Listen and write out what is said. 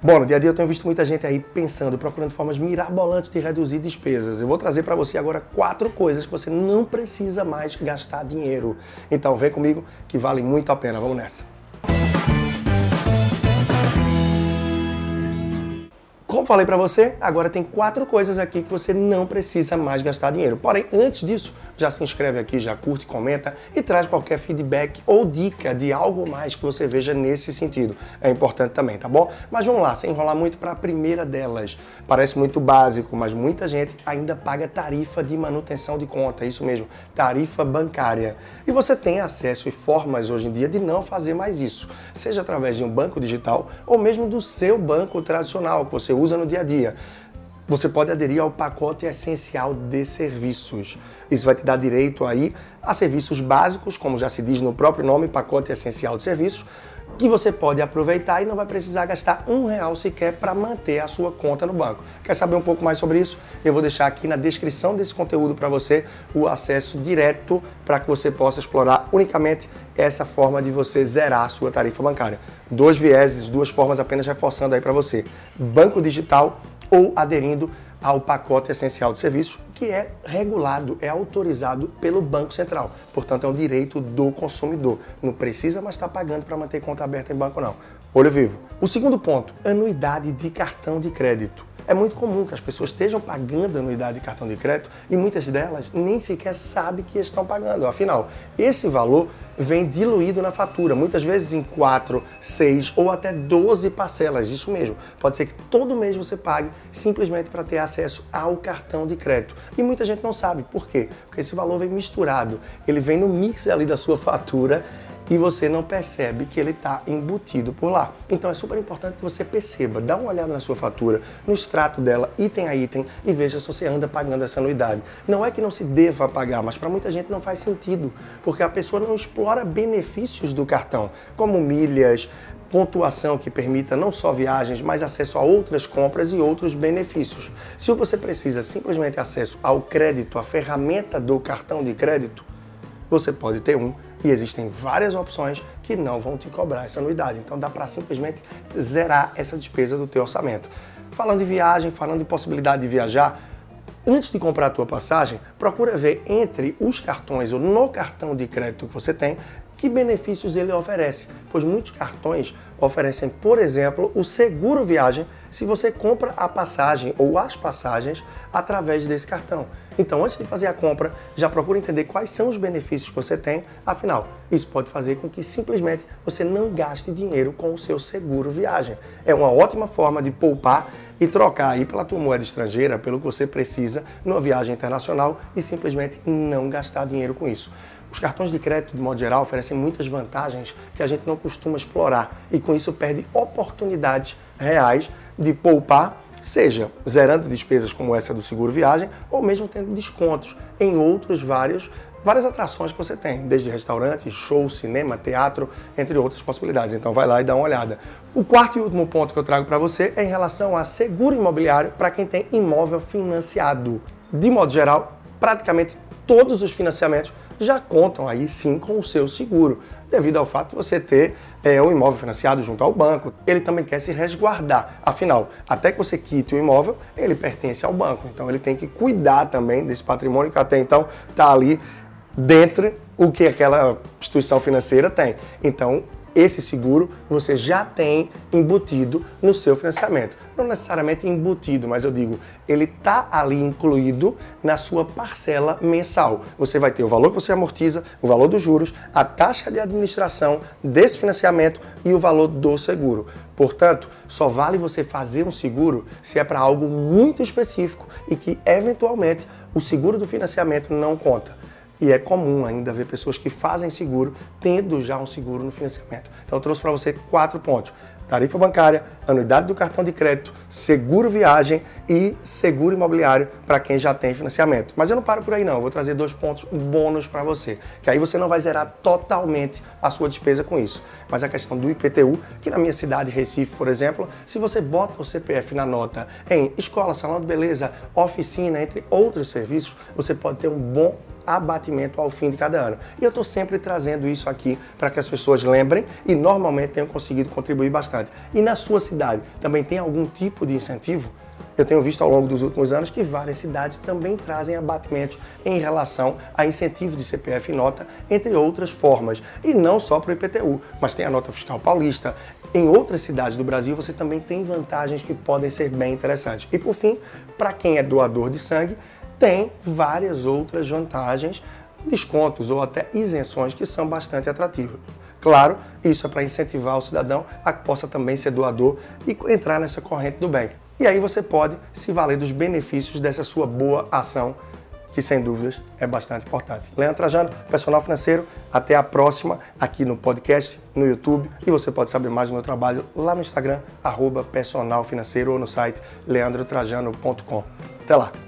Bom, no dia a dia eu tenho visto muita gente aí pensando, procurando formas mirabolantes de reduzir despesas. Eu vou trazer para você agora quatro coisas que você não precisa mais gastar dinheiro. Então vem comigo que vale muito a pena. Vamos nessa. Como falei para você, agora tem quatro coisas aqui que você não precisa mais gastar dinheiro. Porém, antes disso, já se inscreve aqui, já curte, comenta e traz qualquer feedback ou dica de algo mais que você veja nesse sentido. É importante também, tá bom? Mas vamos lá, sem enrolar muito para a primeira delas. Parece muito básico, mas muita gente ainda paga tarifa de manutenção de conta, isso mesmo, tarifa bancária. E você tem acesso e formas hoje em dia de não fazer mais isso, seja através de um banco digital ou mesmo do seu banco tradicional que você usa no dia a dia você pode aderir ao pacote essencial de serviços. Isso vai te dar direito aí a serviços básicos, como já se diz no próprio nome, pacote essencial de serviços, que você pode aproveitar e não vai precisar gastar um real sequer para manter a sua conta no banco. Quer saber um pouco mais sobre isso? Eu vou deixar aqui na descrição desse conteúdo para você o acesso direto para que você possa explorar unicamente essa forma de você zerar a sua tarifa bancária. Dois vieses, duas formas apenas reforçando aí para você. Banco digital ou aderindo ao pacote essencial de serviços, que é regulado, é autorizado pelo Banco Central. Portanto, é um direito do consumidor. Não precisa mais estar pagando para manter conta aberta em banco, não. Olho vivo. O segundo ponto, anuidade de cartão de crédito. É muito comum que as pessoas estejam pagando anuidade de cartão de crédito e muitas delas nem sequer sabem que estão pagando. Afinal, esse valor vem diluído na fatura, muitas vezes em 4, 6 ou até 12 parcelas. Isso mesmo. Pode ser que todo mês você pague simplesmente para ter acesso ao cartão de crédito. E muita gente não sabe. Por quê? Porque esse valor vem misturado. Ele vem no mix ali da sua fatura e você não percebe que ele está embutido por lá. Então é super importante que você perceba, dá uma olhada na sua fatura, no extrato dela, item a item, e veja se você anda pagando essa anuidade. Não é que não se deva pagar, mas para muita gente não faz sentido, porque a pessoa não explora benefícios do cartão, como milhas, pontuação que permita não só viagens, mas acesso a outras compras e outros benefícios. Se você precisa simplesmente acesso ao crédito, a ferramenta do cartão de crédito, você pode ter um e existem várias opções que não vão te cobrar essa anuidade. Então dá para simplesmente zerar essa despesa do teu orçamento. Falando de viagem, falando de possibilidade de viajar, antes de comprar a tua passagem, procura ver entre os cartões ou no cartão de crédito que você tem que benefícios ele oferece? Pois muitos cartões oferecem, por exemplo, o seguro viagem se você compra a passagem ou as passagens através desse cartão. Então, antes de fazer a compra, já procura entender quais são os benefícios que você tem. Afinal, isso pode fazer com que simplesmente você não gaste dinheiro com o seu seguro viagem. É uma ótima forma de poupar e trocar aí pela tua moeda estrangeira, pelo que você precisa numa viagem internacional e simplesmente não gastar dinheiro com isso. Os cartões de crédito, de modo geral, oferecem muitas vantagens que a gente não costuma explorar e com isso perde oportunidades reais de poupar, seja zerando despesas como essa do seguro viagem ou mesmo tendo descontos em outros vários várias atrações que você tem, desde restaurantes, show, cinema, teatro, entre outras possibilidades. Então vai lá e dá uma olhada. O quarto e último ponto que eu trago para você é em relação a seguro imobiliário para quem tem imóvel financiado. De modo geral, praticamente todos os financiamentos já contam aí sim com o seu seguro, devido ao fato de você ter é, o imóvel financiado junto ao banco. Ele também quer se resguardar. Afinal, até que você quite o imóvel, ele pertence ao banco. Então ele tem que cuidar também desse patrimônio que até então está ali dentro o que aquela instituição financeira tem. Então esse seguro você já tem embutido no seu financiamento. Não necessariamente embutido, mas eu digo, ele está ali incluído na sua parcela mensal. Você vai ter o valor que você amortiza, o valor dos juros, a taxa de administração desse financiamento e o valor do seguro. Portanto, só vale você fazer um seguro se é para algo muito específico e que eventualmente o seguro do financiamento não conta. E é comum ainda ver pessoas que fazem seguro tendo já um seguro no financiamento. Então eu trouxe para você quatro pontos: tarifa bancária, anuidade do cartão de crédito, seguro viagem e seguro imobiliário para quem já tem financiamento. Mas eu não paro por aí não, eu vou trazer dois pontos bônus para você, que aí você não vai zerar totalmente a sua despesa com isso. Mas a questão do IPTU, que na minha cidade, Recife, por exemplo, se você bota o CPF na nota em escola, salão de beleza, oficina, entre outros serviços, você pode ter um bom abatimento ao fim de cada ano. E eu estou sempre trazendo isso aqui para que as pessoas lembrem e normalmente tenham conseguido contribuir bastante. E na sua cidade também tem algum tipo de incentivo? Eu tenho visto ao longo dos últimos anos que várias cidades também trazem abatimentos em relação a incentivo de CPF e nota, entre outras formas. E não só para o IPTU, mas tem a nota fiscal paulista. Em outras cidades do Brasil você também tem vantagens que podem ser bem interessantes. E por fim, para quem é doador de sangue, tem várias outras vantagens, descontos ou até isenções que são bastante atrativas. Claro, isso é para incentivar o cidadão a que possa também ser doador e entrar nessa corrente do bem. E aí você pode se valer dos benefícios dessa sua boa ação, que sem dúvidas é bastante importante. Leandro Trajano, personal financeiro, até a próxima aqui no podcast, no YouTube e você pode saber mais do meu trabalho lá no Instagram, arroba personal financeiro ou no site leandrotrajano.com. Até lá!